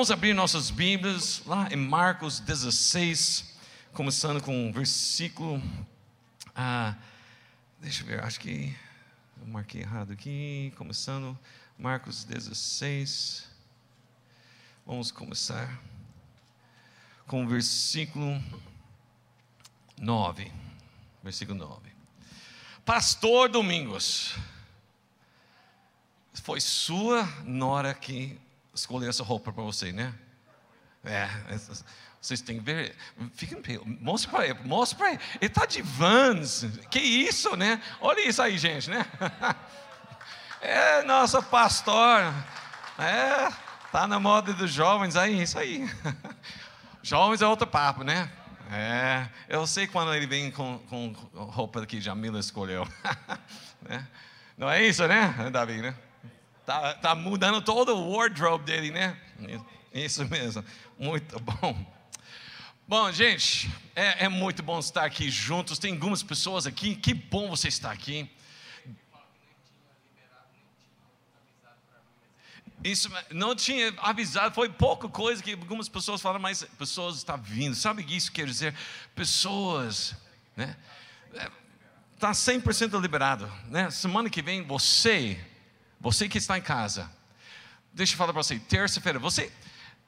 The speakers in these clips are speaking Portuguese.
Vamos abrir nossas Bíblias lá em Marcos 16, começando com o versículo. Ah, deixa eu ver, acho que eu marquei errado aqui. Começando, Marcos 16. Vamos começar com o versículo 9. Versículo 9. Pastor Domingos, foi sua nora que escolheu essa roupa para você, né? É, vocês têm que ver. Fiquem, mostra para ele, mostra para ele. Ele está de vans. Que isso, né? Olha isso aí, gente, né? É, nossa pastor. É, tá na moda dos jovens aí, isso aí. Jovens é outro papo, né? É, eu sei quando ele vem com, com roupa que Jamila escolheu. né? Não é isso, né, Davi, né? Tá, tá mudando todo o wardrobe dele, né? Isso mesmo, muito bom. Bom, gente, é, é, muito bom estar aqui juntos. Tem algumas pessoas aqui, que bom você estar aqui. Isso não tinha avisado, foi pouca coisa que algumas pessoas falaram, mas pessoas estão vindo. Sabe o que isso quer dizer? Pessoas, né? Está 100% liberado, né? Semana que vem, você, você que está em casa, deixa eu falar para você, terça-feira, você,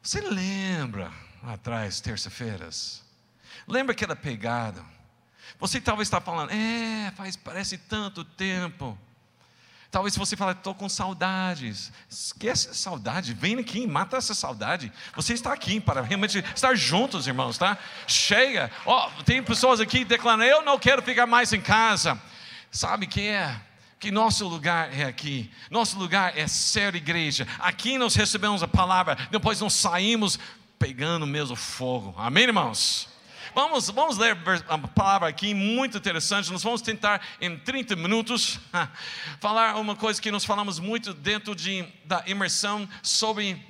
você lembra atrás, terça-feiras. Lembra aquela pegada? Você talvez está falando, é, faz, parece tanto tempo. Talvez você fale, estou com saudades. Esquece a saudade, vem aqui, mata essa saudade. Você está aqui para realmente estar juntos, irmãos, tá? Chega. Ó, oh, tem pessoas aqui declarando, eu não quero ficar mais em casa. Sabe que é? Que nosso lugar é aqui, nosso lugar é ser igreja. Aqui nós recebemos a palavra, depois nós saímos pegando mesmo fogo. Amém, irmãos? Vamos, vamos ler a palavra aqui, muito interessante. Nós vamos tentar, em 30 minutos, falar uma coisa que nós falamos muito dentro de, da imersão sobre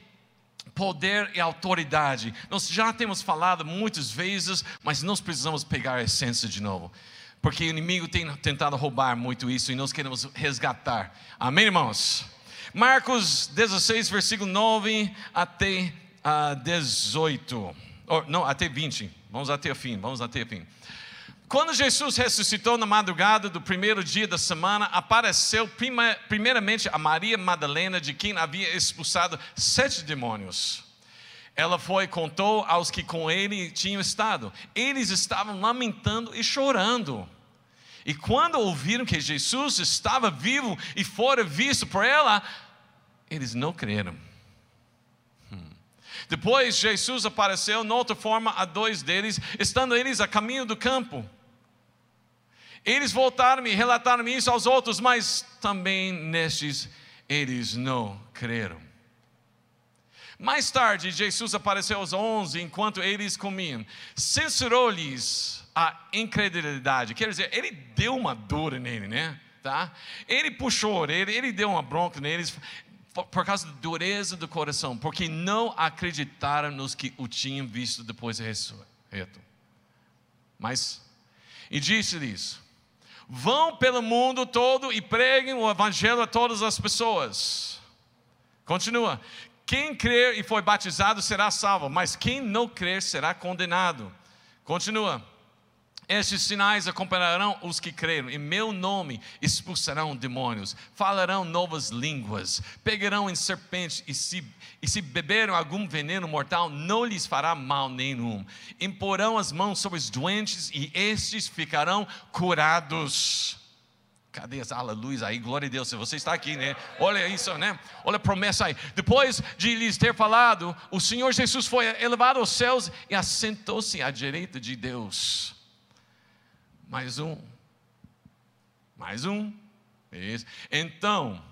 poder e autoridade. Nós já temos falado muitas vezes, mas nós precisamos pegar a essência de novo. Porque o inimigo tem tentado roubar muito isso e nós queremos resgatar. Amém, irmãos? Marcos 16, versículo 9 até a 18, ou, não, até 20, vamos até o fim, vamos até o fim. Quando Jesus ressuscitou na madrugada do primeiro dia da semana, apareceu prima, primeiramente a Maria Madalena, de quem havia expulsado sete demônios. Ela foi contou aos que com ele tinham estado. Eles estavam lamentando e chorando. E quando ouviram que Jesus estava vivo e fora visto por ela, eles não creram. Depois Jesus apareceu, noutra forma, a dois deles, estando eles a caminho do campo. Eles voltaram e relataram isso aos outros, mas também nestes eles não creram. Mais tarde, Jesus apareceu aos onze enquanto eles comiam. Censurou-lhes a incredulidade. Quer dizer, ele deu uma dura nele, né? Tá? Ele puxou ele deu uma bronca neles por causa da dureza do coração, porque não acreditaram nos que o tinham visto depois de ressurreto. Mas, e disse-lhes: Vão pelo mundo todo e preguem o evangelho a todas as pessoas. Continua: Quem crer e foi batizado será salvo, mas quem não crer será condenado. Continua: estes sinais acompanharão os que creram, em meu nome expulsarão demônios, falarão novas línguas, pegarão em serpentes, e se, e se beberam algum veneno mortal, não lhes fará mal nenhum. Imporão as mãos sobre os doentes, e estes ficarão curados. Cadê as aleluia aí? Glória a Deus, se você está aqui, né? Olha isso, né? Olha a promessa aí. Depois de lhes ter falado, o Senhor Jesus foi elevado aos céus e assentou-se à direita de Deus. Mais um. Mais um. Isso. Então,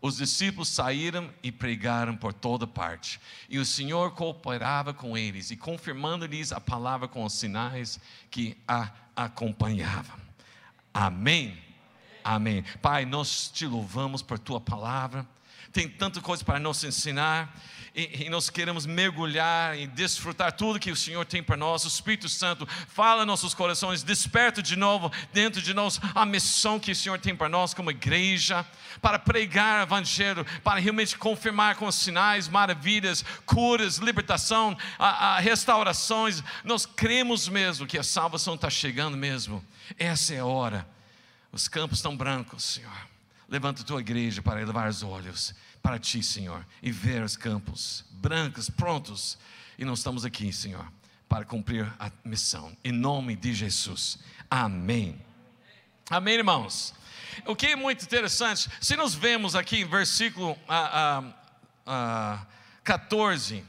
os discípulos saíram e pregaram por toda parte. E o Senhor cooperava com eles e confirmando-lhes a palavra com os sinais que a acompanhavam. Amém. Amém. Pai, nós te louvamos por tua palavra. Tem tanta coisa para nos ensinar e, e nós queremos mergulhar e desfrutar tudo que o Senhor tem para nós. O Espírito Santo fala em nossos corações, desperta de novo dentro de nós a missão que o Senhor tem para nós como igreja, para pregar o Evangelho, para realmente confirmar com sinais, maravilhas, curas, libertação, a, a restaurações. Nós cremos mesmo que a salvação está chegando mesmo. Essa é a hora. Os campos estão brancos, Senhor. Levanta a tua igreja para elevar os olhos para ti, Senhor, e ver os campos brancos, prontos. E nós estamos aqui, Senhor, para cumprir a missão. Em nome de Jesus. Amém. Amém, irmãos. O que é muito interessante, se nós vemos aqui, versículo ah, ah, ah, 14,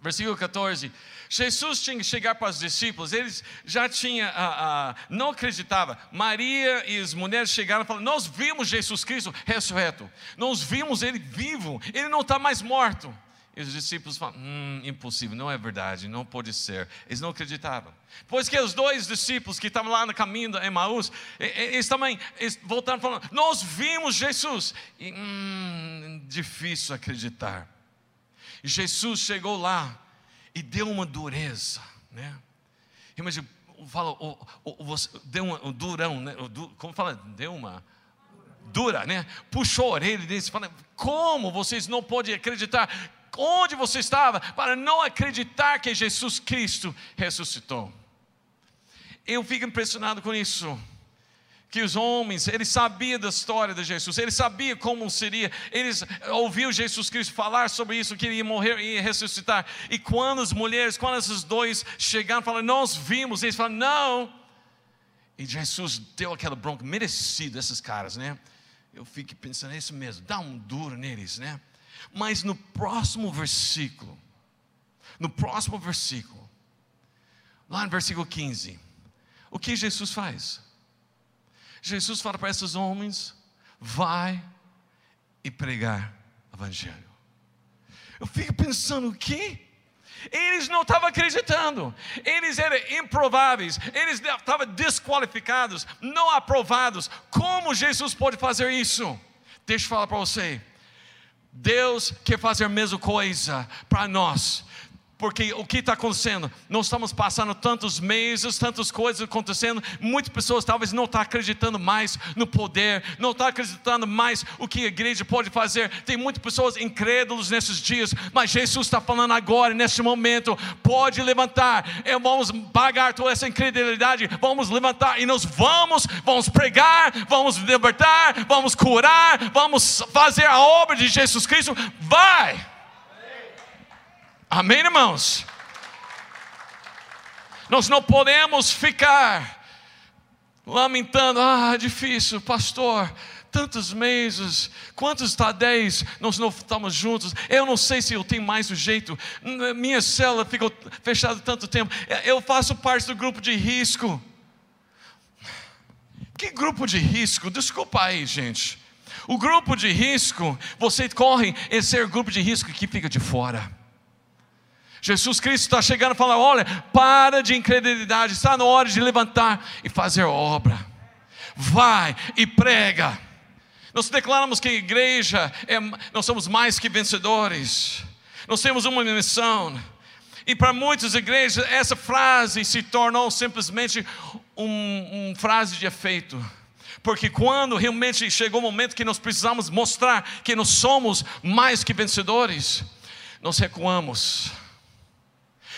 versículo 14, Jesus tinha que chegar para os discípulos, eles já tinham, ah, ah, não acreditava. Maria e as mulheres chegaram e falaram: Nós vimos Jesus Cristo ressurreto, nós vimos ele vivo, ele não está mais morto. E os discípulos falam: hum, impossível, não é verdade, não pode ser. Eles não acreditavam. Pois que os dois discípulos que estavam lá no caminho de Emaús, eles também eles voltaram falando: Nós vimos Jesus. E, hum, difícil acreditar. Jesus chegou lá e deu uma dureza, né? Imagina, fala, o, o, o, deu um, durão, né? Como fala? Deu uma dura, né? Puxou a orelha e fala: Como vocês não podem acreditar? Onde você estava para não acreditar que Jesus Cristo ressuscitou? Eu fico impressionado com isso que os homens, ele sabia da história de Jesus, ele sabia como seria, eles ouviu Jesus Cristo falar sobre isso, que ele ia morrer e ia ressuscitar. E quando as mulheres, quando esses dois chegaram, falaram, nós vimos, eles falaram, não. E Jesus deu aquela bronca merecida esses caras, né? Eu fico pensando, é isso mesmo, dá um duro neles, né? Mas no próximo versículo, no próximo versículo, lá no versículo 15, o que Jesus faz? Jesus fala para esses homens: vai e pregar o Evangelho. Eu fico pensando, o quê? Eles não estavam acreditando, eles eram improváveis, eles estavam desqualificados, não aprovados. Como Jesus pode fazer isso? Deixa eu falar para você. Deus quer fazer a mesma coisa para nós porque o que está acontecendo? Nós estamos passando tantos meses, tantas coisas acontecendo, muitas pessoas talvez não estão tá acreditando mais no poder, não estão tá acreditando mais o que a igreja pode fazer. Tem muitas pessoas incrédulas nesses dias, mas Jesus está falando agora, neste momento, pode levantar, é, vamos pagar toda essa incredulidade, vamos levantar e nós vamos, vamos pregar, vamos libertar, vamos curar, vamos fazer a obra de Jesus Cristo. Vai! Amém, irmãos? Nós não podemos ficar lamentando, ah, difícil, pastor, tantos meses, quantos está dez, nós não estamos juntos, eu não sei se eu tenho mais o jeito, minha célula ficou fechada tanto tempo, eu faço parte do grupo de risco. Que grupo de risco? Desculpa aí, gente. O grupo de risco, você corre em ser grupo de risco que fica de fora. Jesus Cristo está chegando e falando: olha, para de incredulidade, está na hora de levantar e fazer obra. Vai e prega. Nós declaramos que a igreja, é, nós somos mais que vencedores, nós temos uma missão. E para muitas igrejas, essa frase se tornou simplesmente uma um frase de efeito. Porque quando realmente chegou o momento que nós precisamos mostrar que nós somos mais que vencedores, nós recuamos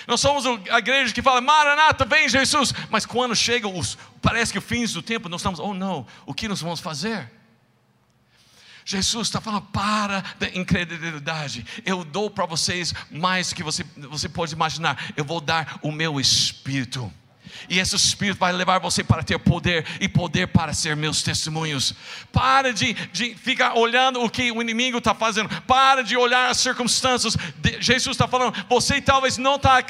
nós somos a igreja que fala, Maranata, vem Jesus. Mas quando chega os, parece que o fins do tempo, nós estamos, oh não, o que nós vamos fazer? Jesus está falando, para da incredulidade. Eu dou para vocês mais do que você, você pode imaginar. Eu vou dar o meu espírito e esse Espírito vai levar você para ter poder e poder para ser meus testemunhos. Para de, de ficar olhando o que o inimigo está fazendo, para de olhar as circunstâncias. Jesus está falando, você talvez não tá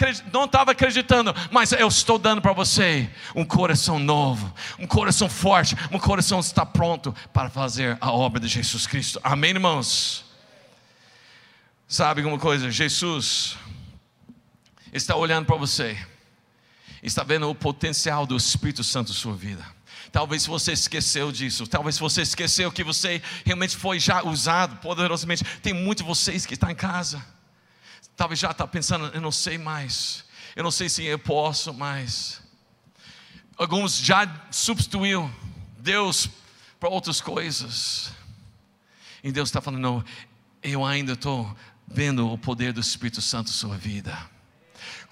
estava acreditando, mas eu estou dando para você um coração novo, um coração forte, um coração que está pronto para fazer a obra de Jesus Cristo. Amém, irmãos? Sabe alguma coisa? Jesus está olhando para você está vendo o potencial do Espírito Santo na sua vida. Talvez você esqueceu disso. Talvez você esqueceu que você realmente foi já usado poderosamente. Tem muitos de vocês que estão em casa. Talvez já está pensando, eu não sei mais. Eu não sei se eu posso mais. Alguns já substituiu Deus para outras coisas. E Deus está falando, não, eu ainda estou vendo o poder do Espírito Santo na sua vida.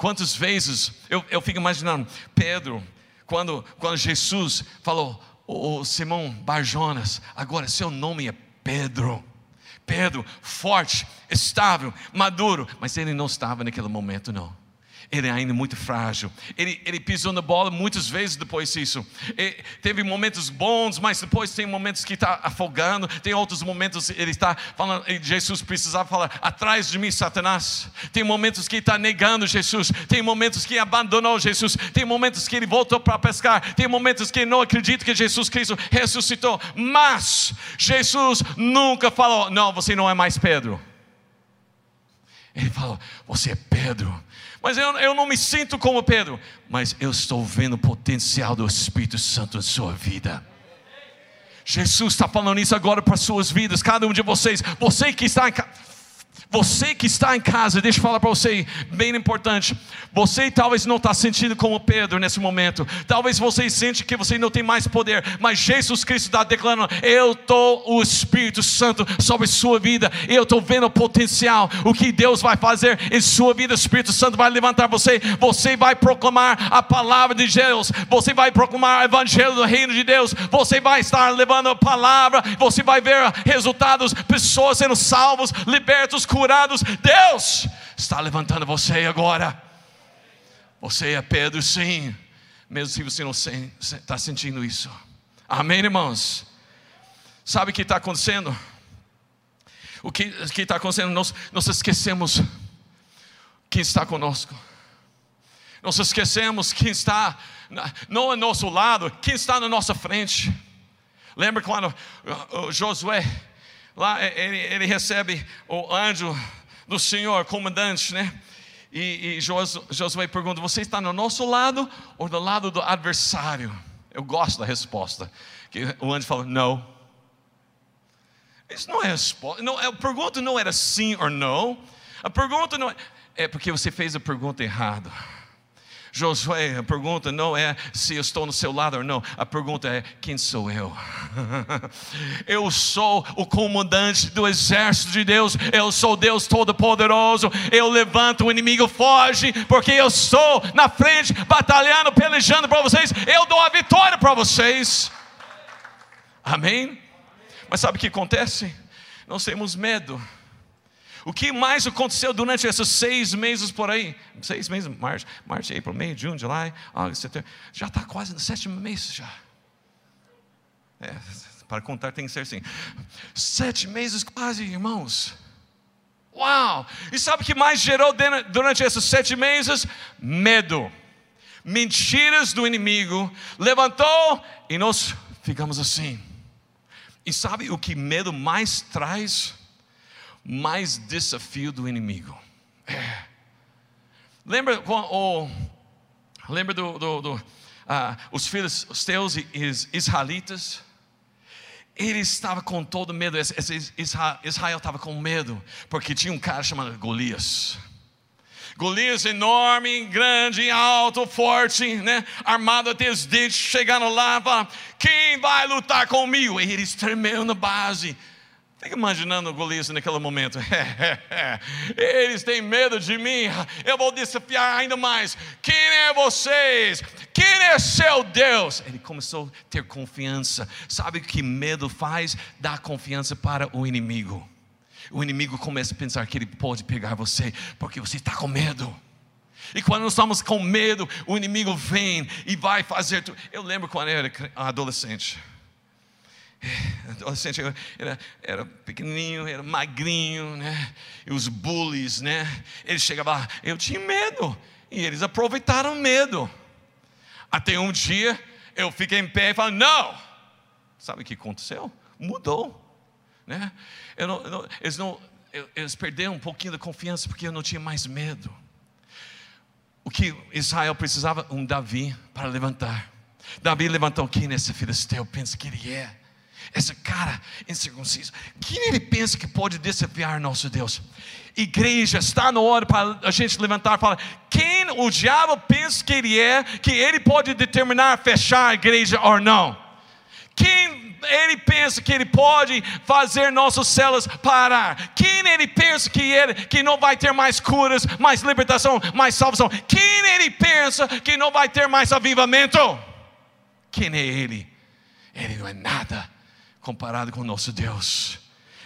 Quantas vezes eu, eu fico imaginando Pedro quando, quando Jesus falou, o Simão Barjonas, agora seu nome é Pedro. Pedro, forte, estável, maduro, mas ele não estava naquele momento, não ele é ainda muito frágil. Ele, ele pisou na bola muitas vezes depois disso. Teve momentos bons, mas depois tem momentos que está afogando. Tem outros momentos ele está falando, Jesus precisava falar, atrás de mim, Satanás. Tem momentos que está negando Jesus. Tem momentos que abandonou Jesus. Tem momentos que ele voltou para pescar. Tem momentos que não acredita que Jesus Cristo ressuscitou. Mas Jesus nunca falou, não, você não é mais Pedro. Ele falou, você é Pedro mas eu, eu não me sinto como Pedro. Mas eu estou vendo o potencial do Espírito Santo na sua vida. Jesus está falando isso agora para suas vidas, cada um de vocês. Você que está em casa você que está em casa, deixa eu falar para você, bem importante. Você talvez não está sentindo como Pedro nesse momento. Talvez você sente que você não tem mais poder. Mas Jesus Cristo está declarando: Eu estou o Espírito Santo sobre sua vida. Eu estou vendo o potencial, o que Deus vai fazer em sua vida. O Espírito Santo vai levantar você. Você vai proclamar a palavra de Deus. Você vai proclamar o evangelho do reino de Deus. Você vai estar levando a palavra. Você vai ver resultados, pessoas sendo salvos, libertos, curados curados. Deus está levantando você agora. Você é Pedro, sim, mesmo se você não está sentindo isso. Amém, irmãos? Sabe o que está acontecendo? O que está acontecendo? Nós, nós esquecemos quem está conosco. Nós esquecemos quem está não ao nosso lado, quem está na nossa frente. Lembra quando Josué lá ele, ele recebe o anjo do Senhor, comandante, né? E, e Josué pergunta: Você está no nosso lado ou do lado do adversário? Eu gosto da resposta. Que o anjo fala: Não. Isso não é resposta. Não, a pergunta não era sim ou não. A pergunta não é. É porque você fez a pergunta errada. Josué, a pergunta não é se eu estou no seu lado ou não, a pergunta é: quem sou eu? eu sou o comandante do exército de Deus, eu sou Deus Todo-Poderoso, eu levanto o inimigo, foge, porque eu estou na frente, batalhando, pelejando para vocês, eu dou a vitória para vocês. Amém? Mas sabe o que acontece? Nós temos medo o que mais aconteceu durante esses seis meses por aí? Seis meses, março, março, april, May, June, July, August, setembro. Já está quase no sétimo mês já. É, para contar tem que ser assim. Sete meses quase, irmãos. Uau! E sabe o que mais gerou durante esses sete meses? Medo. Mentiras do inimigo. Levantou e nós ficamos assim. E sabe o que medo mais traz? Mais desafio do inimigo. É. Lembra, o, lembra do, do, do uh, os filhos os teus israelitas? Ele estava com todo medo, Israel estava com medo, porque tinha um cara chamado Golias. Golias enorme, grande, alto, forte, né? armado até os dentes, chegando lá, fala, quem vai lutar comigo? E eles tremeram na base, Fica imaginando o Golias naquele momento. Eles têm medo de mim. Eu vou desafiar ainda mais. Quem é vocês? Quem é seu Deus? Ele começou a ter confiança. Sabe o que medo faz? Dá confiança para o inimigo. O inimigo começa a pensar que ele pode pegar você porque você está com medo. E quando nós estamos com medo, o inimigo vem e vai fazer tudo. Eu lembro quando eu era adolescente adolescente era, era pequenininho, era magrinho, né? E os bullies, né? Eles chegavam lá, eu tinha medo. E eles aproveitaram o medo. Até um dia eu fiquei em pé e falei, não! Sabe o que aconteceu? Mudou. Né? Eu não, eu não, eles, não, eles perderam um pouquinho da confiança porque eu não tinha mais medo. O que Israel precisava? Um Davi para levantar. Davi levantou quem nesse filisteu pensa que ele é. Esse cara incircunciso. Quem ele pensa que pode desafiar nosso Deus? Igreja, está na hora para a gente levantar e falar: quem o diabo pensa que ele é, que ele pode determinar fechar a igreja ou não? Quem ele pensa que ele pode fazer nossas células parar? Quem ele pensa que ele que não vai ter mais curas, mais libertação, mais salvação? Quem ele pensa que não vai ter mais avivamento? Quem é ele? Ele não é nada comparado com o nosso Deus.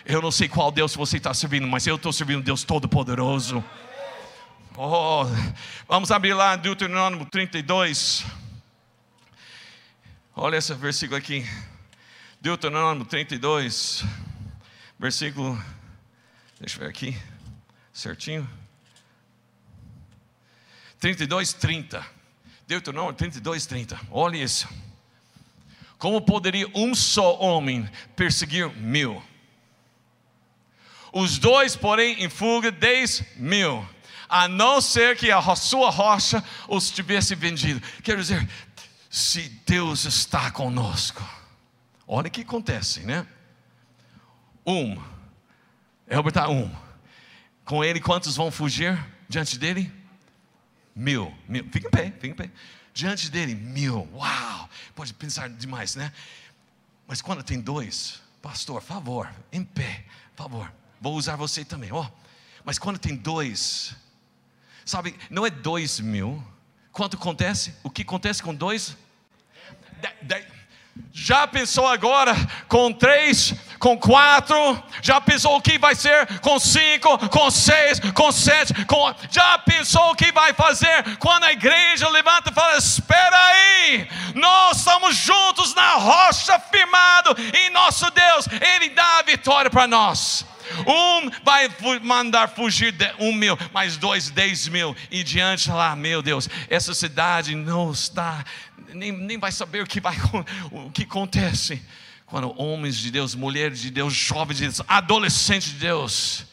Eu não sei qual Deus você está servindo, mas eu estou servindo Deus Todo-Poderoso. Oh, vamos abrir lá Deuteronômio 32. Olha esse versículo aqui. Deuteronômio 32, versículo. Deixa eu ver aqui, certinho. 32, 30. Deuteronômio 32, 30. Olha isso. Como poderia um só homem perseguir mil? Os dois, porém, em fuga, dez mil. A não ser que a sua rocha os tivesse vendido. Quer dizer, se Deus está conosco. Olha o que acontece, né? Um. Elber está um. Com ele, quantos vão fugir diante dele? Mil. mil. Fica em pé, fica em pé diante dele, mil. Uau! Pode pensar demais, né? Mas quando tem dois, pastor, favor, em pé, favor, vou usar você também, ó. Oh. Mas quando tem dois, sabe, não é dois mil. Quanto acontece? O que acontece com dois? De, de, já pensou agora com três, com quatro? Já pensou o que vai ser com cinco, com seis, com sete? Com... Já pensou o que vai fazer quando a igreja levanta e fala: Espera aí, nós estamos juntos na rocha, firmado em nosso Deus, Ele dá a vitória para nós. Um vai mandar fugir de um mil, mais dois, dez mil, e diante lá, meu Deus, essa cidade não está, nem, nem vai saber o que, vai, o que acontece. Quando homens de Deus, mulheres de Deus, jovens de Deus, adolescentes de Deus,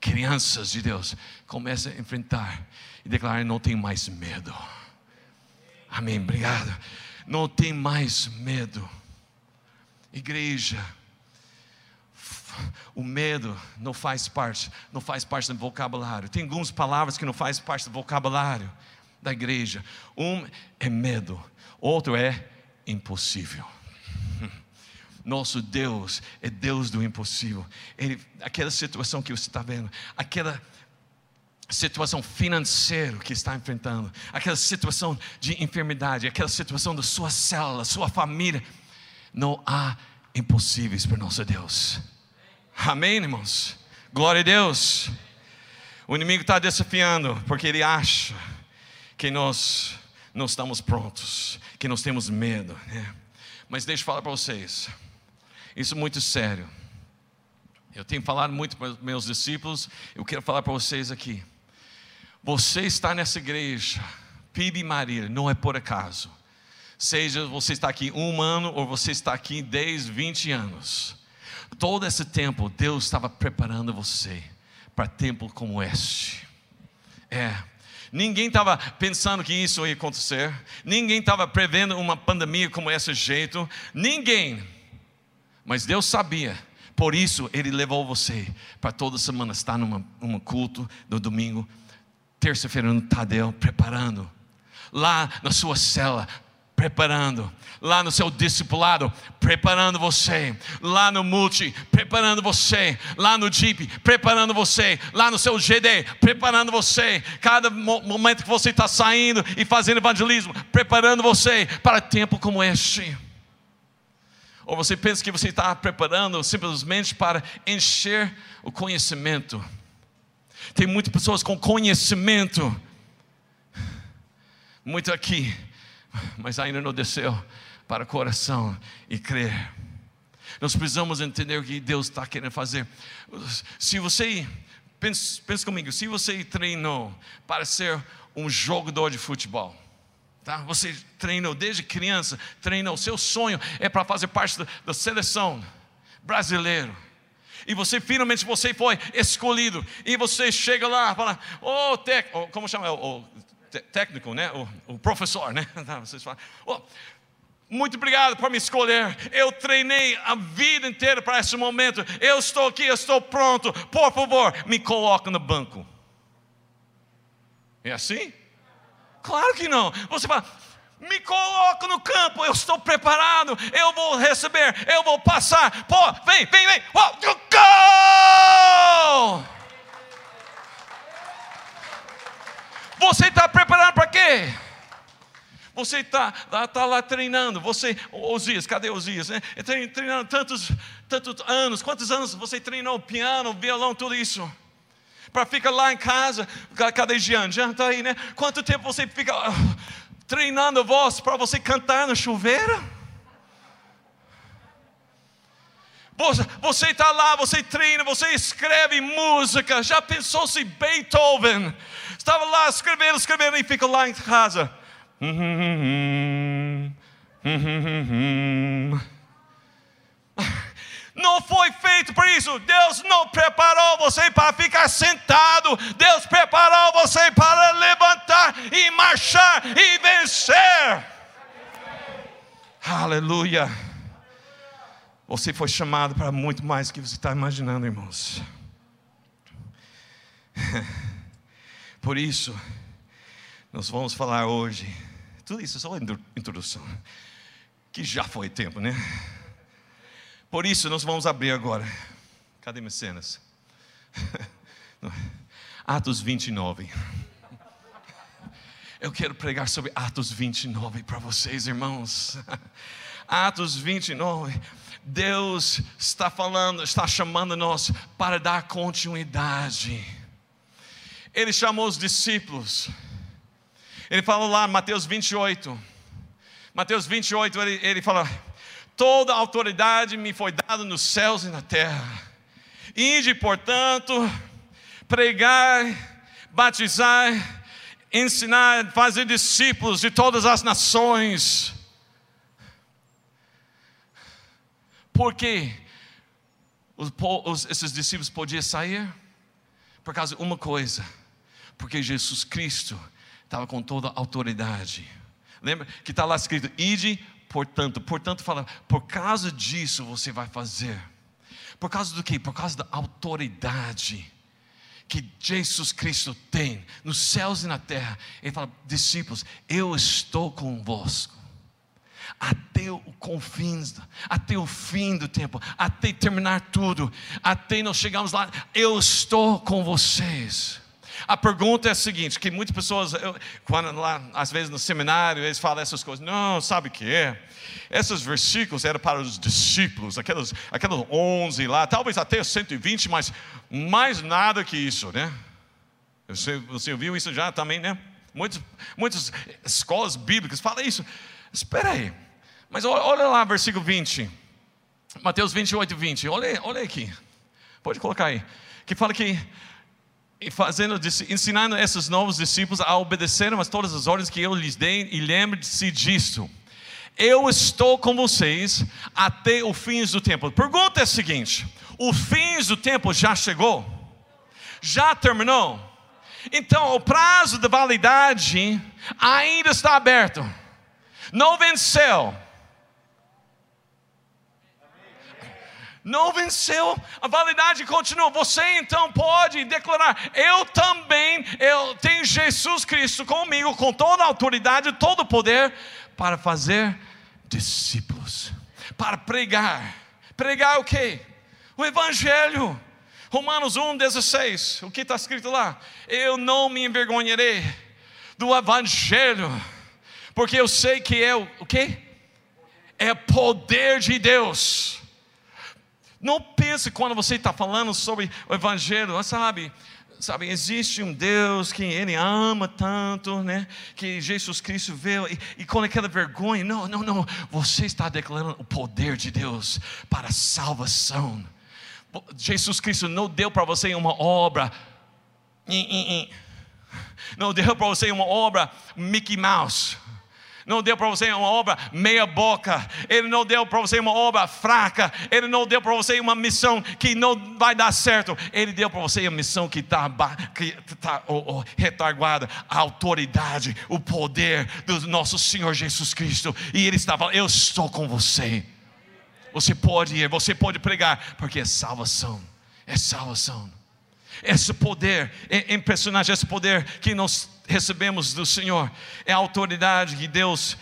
crianças de Deus, começam a enfrentar e declarar: não tem mais medo. Amém, obrigado. Não tem mais medo. Igreja, o medo não faz parte, não faz parte do vocabulário. Tem algumas palavras que não faz parte do vocabulário da igreja. Um é medo, outro é impossível. Nosso Deus é Deus do impossível. Ele, aquela situação que você está vendo, aquela situação financeira que está enfrentando, aquela situação de enfermidade, aquela situação da sua célula, sua família, não há impossíveis para nosso Deus. Amém, irmãos? Glória a Deus. O inimigo está desafiando, porque ele acha que nós não estamos prontos, que nós temos medo. Né? Mas deixa eu falar para vocês, isso é muito sério. Eu tenho falado muito para os meus discípulos, eu quero falar para vocês aqui. Você está nessa igreja, PIB Maria, não é por acaso. Seja você está aqui um ano ou você está aqui 10, 20 anos. Todo esse tempo, Deus estava preparando você para tempo como este. É. Ninguém estava pensando que isso ia acontecer. Ninguém estava prevendo uma pandemia como esse jeito. Ninguém. Mas Deus sabia. Por isso Ele levou você para toda semana estar num culto no domingo, terça-feira no Tadeu, preparando. Lá na sua cela, preparando, lá no seu discipulado, preparando você, lá no multi, preparando você, lá no Jeep, preparando você, lá no seu GD, preparando você, cada momento que você está saindo e fazendo evangelismo, preparando você para tempo como este. Ou você pensa que você está preparando simplesmente para encher o conhecimento. Tem muitas pessoas com conhecimento, muito aqui, mas ainda não desceu para o coração e crer. Nós precisamos entender o que Deus está querendo fazer. Se você, pensa, pensa comigo, se você treinou para ser um jogador de futebol, tá? você treinou desde criança, treinou, seu sonho é para fazer parte da, seleção brasileira. E você finalmente você foi escolhido. E você chega lá e fala, ô oh, técnico, como chama? Oh, técnico, né? O, o professor, né? Vocês falam, oh, muito obrigado por me escolher. Eu treinei a vida inteira para esse momento. Eu estou aqui, eu estou pronto. Por favor, me coloque no banco. É assim? Claro que não. Você fala, me coloca no campo, eu estou preparado, eu vou receber, eu vou passar. Pô, vem, vem, vem. Oh, go! Você está preparado para quê? Você está tá lá treinando, você, Osias, cadê Osias? Né? Treinando tantos, tantos anos, quantos anos você treinou piano, violão, tudo isso? Para ficar lá em casa, cadê Jean? Jean está aí, né? Quanto tempo você fica uh, treinando a voz para você cantar no chuveiro? Você está lá, você treina, você escreve música. Já pensou se Beethoven estava lá escrevendo, escrevendo e fica lá em casa? Não foi feito para isso. Deus não preparou você para ficar sentado. Deus preparou você para levantar e marchar e vencer. Aleluia. Você foi chamado para muito mais do que você está imaginando, irmãos. Por isso, nós vamos falar hoje tudo isso é só introdução. Que já foi tempo, né? Por isso, nós vamos abrir agora. Cadê minhas cenas? Atos 29. Eu quero pregar sobre Atos 29 para vocês, irmãos. Atos 29. Deus está falando, está chamando nós para dar continuidade. Ele chamou os discípulos ele fala lá Mateus 28. Mateus 28, ele, ele fala: Toda autoridade me foi dada nos céus e na terra. Ide, portanto, pregar, batizar, ensinar, fazer discípulos de todas as nações. Por que os, os, esses discípulos podiam sair? Por causa de uma coisa: porque Jesus Cristo estava com toda a autoridade. Lembra que está lá escrito: ide, portanto. Portanto, fala, por causa disso você vai fazer. Por causa do que? Por causa da autoridade que Jesus Cristo tem nos céus e na terra. Ele fala, discípulos, eu estou convosco. Até o confins, até o fim do tempo, até terminar tudo, até nós chegamos lá, eu estou com vocês. A pergunta é a seguinte: que muitas pessoas, eu, quando lá, às vezes no seminário, eles falam essas coisas. Não, sabe o que é? Esses versículos eram para os discípulos, aqueles, aqueles 11 lá, talvez até 120, mas mais nada que isso, né? Você, você ouviu isso já também, né? Muitas, muitas escolas bíblicas falam isso. Espera aí, mas olha lá, versículo 20, Mateus 28, 20. Olha, olha aqui, pode colocar aí, que fala que e fazendo, ensinando esses novos discípulos a obedecerem a todas as ordens que eu lhes dei, e lembre-se disto. Eu estou com vocês até o fim do tempo. Pergunta é a seguinte: o fim do tempo já chegou? Já terminou? Então o prazo de validade ainda está aberto. Não venceu não venceu, a validade continua. Você então pode declarar: Eu também, eu tenho Jesus Cristo comigo, com toda a autoridade, todo o poder, para fazer discípulos, para pregar. Pregar o que? O Evangelho. Romanos 1,16, o que está escrito lá? Eu não me envergonharei do Evangelho, porque eu sei que é o, o que? É poder de Deus não pense quando você está falando sobre o Evangelho, sabe? Sabe, existe um Deus que Ele ama tanto, né? Que Jesus Cristo veio e, e com aquela vergonha, não, não, não. Você está declarando o poder de Deus para a salvação. Jesus Cristo não deu para você uma obra, não deu para você uma obra Mickey Mouse não deu para você uma obra meia boca, Ele não deu para você uma obra fraca, Ele não deu para você uma missão que não vai dar certo, Ele deu para você uma missão que está tá, oh, oh, a autoridade, o poder do nosso Senhor Jesus Cristo, e Ele estava, eu estou com você. Você pode ir, você pode pregar, porque é salvação, é salvação. Esse poder é impressionante, esse poder que nós recebemos do Senhor, é a autoridade que Deus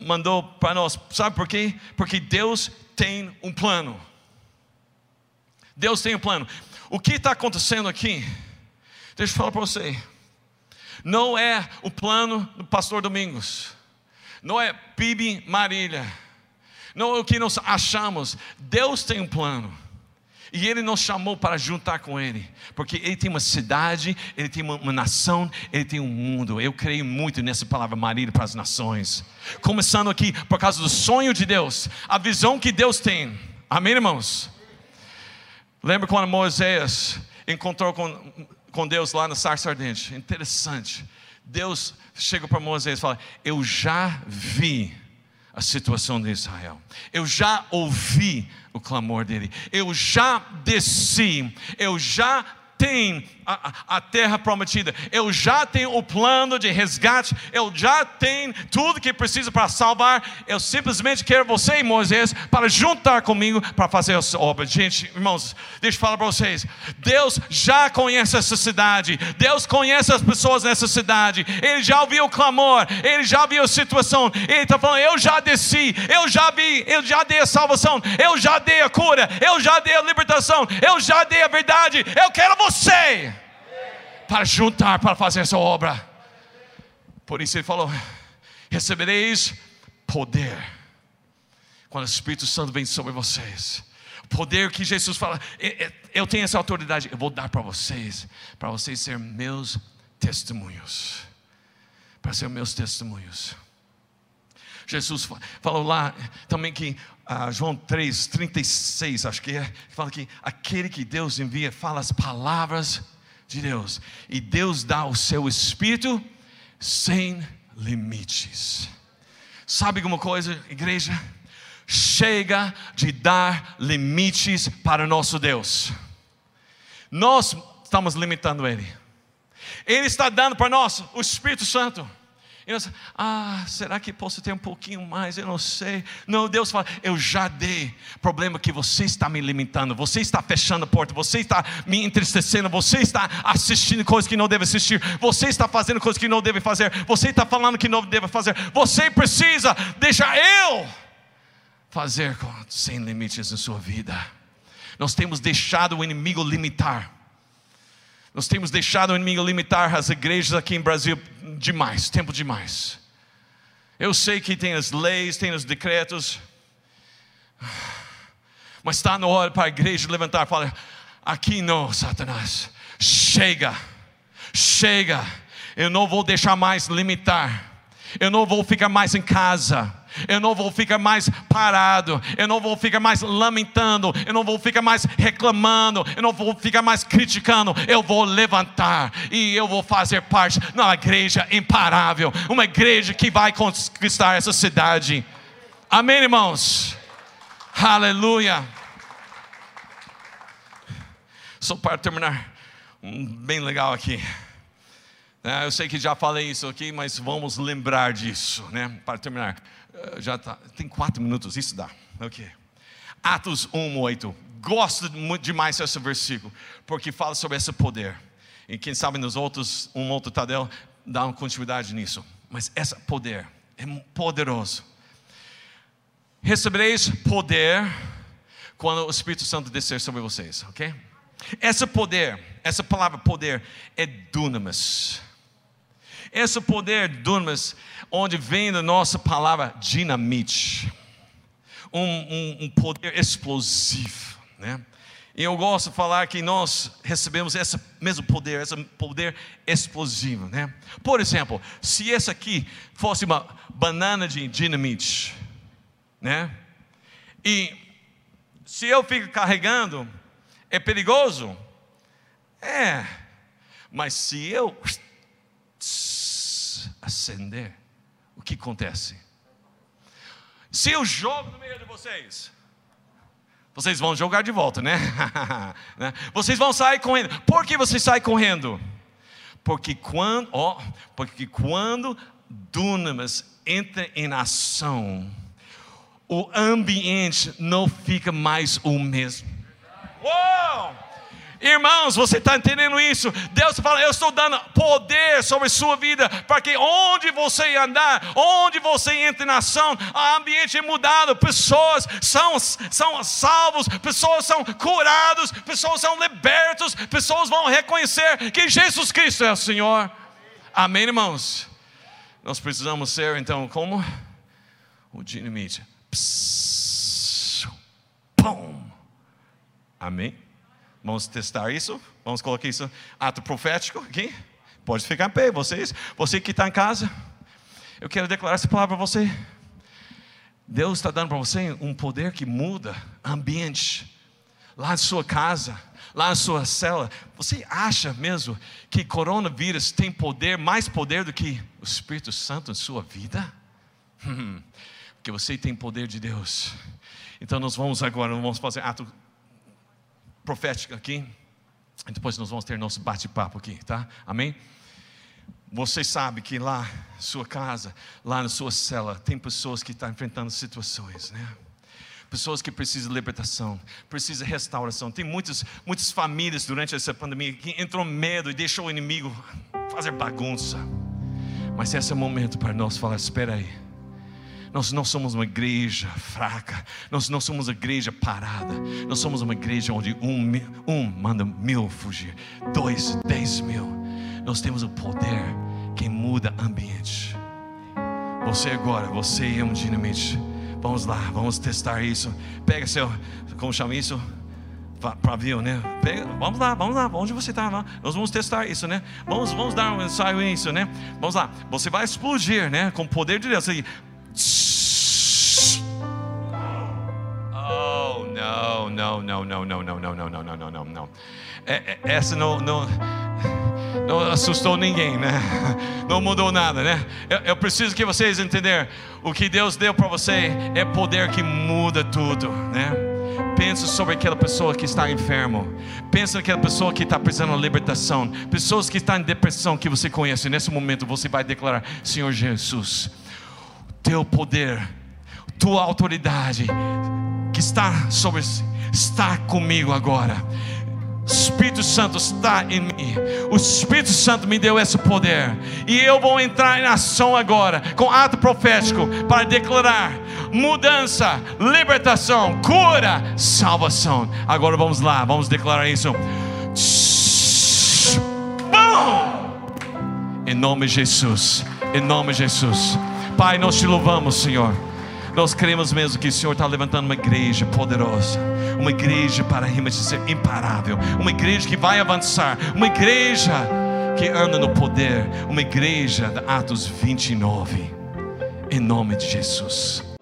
mandou para nós. Sabe por quê? Porque Deus tem um plano. Deus tem um plano. O que está acontecendo aqui? Deixa eu falar para você. Não é o plano do pastor Domingos. Não é PIB Marília. Não é o que nós achamos. Deus tem um plano. E Ele nos chamou para juntar com Ele, porque Ele tem uma cidade, Ele tem uma, uma, nação, Ele tem um mundo. Eu creio muito nessa palavra marido para as nações. Começando aqui por causa do sonho de Deus, a visão que Deus tem. Amém, irmãos? Lembra quando Moisés encontrou com, com Deus lá na sarça ardente? Interessante. Deus chega para Moisés e fala: Eu já vi a situação de Israel. Eu já ouvi o clamor dele. Eu já desci, eu já tenho a, a, terra prometida, eu já tenho o plano de resgate, eu já tenho tudo que precisa para salvar. Eu simplesmente quero você e Moisés para juntar comigo para fazer essa obra. Gente, irmãos, deixa eu falar para vocês: Deus já conhece essa cidade, Deus conhece as pessoas nessa cidade, Ele já ouviu o clamor, Ele já viu a situação, Ele está falando: Eu já desci, eu já vi, eu já dei a salvação, eu já dei a cura, eu já dei a libertação, eu já dei a verdade, eu quero você para juntar para fazer essa obra. Por isso ele falou: recebereis poder quando o Espírito Santo vem sobre vocês. O poder que Jesus fala, eu tenho essa autoridade, eu vou dar para vocês, para vocês serem meus testemunhos. Para ser meus testemunhos. Jesus falou lá também que ah, João 3, 36, acho que é, fala que aquele que Deus envia fala as palavras de Deus. E Deus dá o seu espírito sem limites. Sabe alguma coisa, igreja? Chega de dar limites para nosso Deus. Nós estamos limitando Ele. Ele está dando para nós o Espírito Santo. E nós, ah, será que posso ter um pouquinho mais? Eu não sei. Não, Deus fala, eu já dei. Problema que você está me limitando, você está fechando a porta, você está me entristecendo, você está assistindo coisas que não deve assistir, você está fazendo coisas que não deve fazer, você está falando que não deve fazer. Você precisa deixar eu fazer sem limites na sua vida. Nós temos deixado o inimigo limitar. Nós temos deixado o inimigo limitar as igrejas aqui em Brasil demais, tempo demais. Eu sei que tem as leis, tem os decretos, mas está na hora para a igreja levantar e falar: aqui não, Satanás, chega, chega, eu não vou deixar mais limitar, eu não vou ficar mais em casa, eu não vou ficar mais parado, eu não vou ficar mais lamentando, eu não vou ficar mais reclamando, eu não vou ficar mais criticando, eu vou levantar e eu vou fazer parte de uma igreja imparável, uma igreja que vai conquistar essa cidade. Amém, irmãos? Aleluia. Só para terminar, um bem legal aqui. É, eu sei que já falei isso aqui, mas vamos lembrar disso, né? Para terminar. Eh, já tá, tem quatro minutos, isso dá. Ok. Atos 1, 8. Gosto muito demais desse versículo, porque fala sobre esse poder. E quem sabe nos outros, um outro Tadel, dá uma continuidade nisso. Mas esse poder é poderoso. Recebereis poder quando o Espírito Santo descer sobre vocês, ok? Esse poder, essa palavra poder é dunamis. Esse poder dunamis onde vem da nossa palavra dinamite, um, um, um poder explosivo, né? E eu gosto de falar que nós recebemos esse mesmo poder, esse poder explosivo, né? Por exemplo, se esse aqui fosse uma banana de dinamite, né? E se eu fico carregando, é perigoso? É. Mas se eu acender, o que acontece? Se eu jogo no meio de vocês, vocês vão jogar de volta, né? né? vocês vão sair correndo. Por que vocês saem correndo? Porque quando, oh, porque quando dunamis entra em ação, o ambiente não fica mais o mesmo. Uou! Irmãos, você está entendendo isso? Deus fala: Eu estou dando poder sobre sua vida, para que onde você andar, onde você entra na ação, o ambiente é mudado, pessoas são, são salvos, pessoas são curados, pessoas são libertos, pessoas vão reconhecer que Jesus Cristo é o Senhor. Amém, irmãos? Nós precisamos ser então como o dinamite. Pum. Amém? Vamos testar isso? Vamos colocar isso, ato profético aqui? Pode ficar em pé, vocês. Você que está em casa, eu quero declarar essa palavra para você. Deus está dando para você um poder que muda ambiente. Lá na sua casa, lá na sua cela. Você acha mesmo que coronavírus tem poder, mais poder do que o Espírito Santo em sua vida? Hum, porque você tem poder de Deus. Então nós vamos agora, vamos fazer ato profética aqui. E depois nós vamos ter nosso bate-papo aqui, tá? Amém? Você sabe que lá, sua casa, lá na sua cela, tem pessoas que estão enfrentando situações, né? Pessoas que precisam de libertação, precisam de restauração. Tem muitas, muitas famílias durante essa pandemia que entrou medo e deixou o inimigo fazer bagunça. Mas esse é o momento para nós falar: espera aí nós não somos uma igreja fraca, nós não somos uma igreja parada, nós somos uma igreja onde um, um manda mil fugir, dois, dez mil. Nós temos o poder que muda ambiente. Você agora, você é um dinamite. Vamos lá, vamos testar isso. Pega seu, como chama isso? Pavio, né? Pega, vamos lá, vamos lá, onde você está? Nós vamos testar isso, né? Vamos, vamos dar um ensaio nisso, né? Vamos lá, você vai explodir, né? Com o poder de Deus. Oh, não, não, não, não, não, não, não, não, não, não, não, não, não. Essa não, não, não assustou ninguém, né? Não mudou nada, né? Eu, eu preciso que vocês entenderem. O que Deus deu para você é poder que muda tudo, né? Pensa sobre aquela pessoa que está enfermo. Pensa naquela pessoa que está precisando de libertação. Pessoas que estão em depressão que você conhece. Nesse momento você vai declarar: Senhor Jesus, teu poder, tua autoridade que está sobre está comigo agora. Espírito Santo está em mim. O Espírito Santo me deu esse poder. E eu vou entrar em ação agora, com ato profético, para declarar mudança, libertação, cura, salvação. Agora vamos lá, vamos declarar isso. Em nome de Jesus. Em nome de Jesus. Pai, nós te louvamos, Senhor. Nós cremos mesmo que o Senhor está levantando uma igreja poderosa, uma igreja para rima de ser imparável, uma igreja que vai avançar, uma igreja que anda no poder, uma igreja de Atos 29, em nome de Jesus.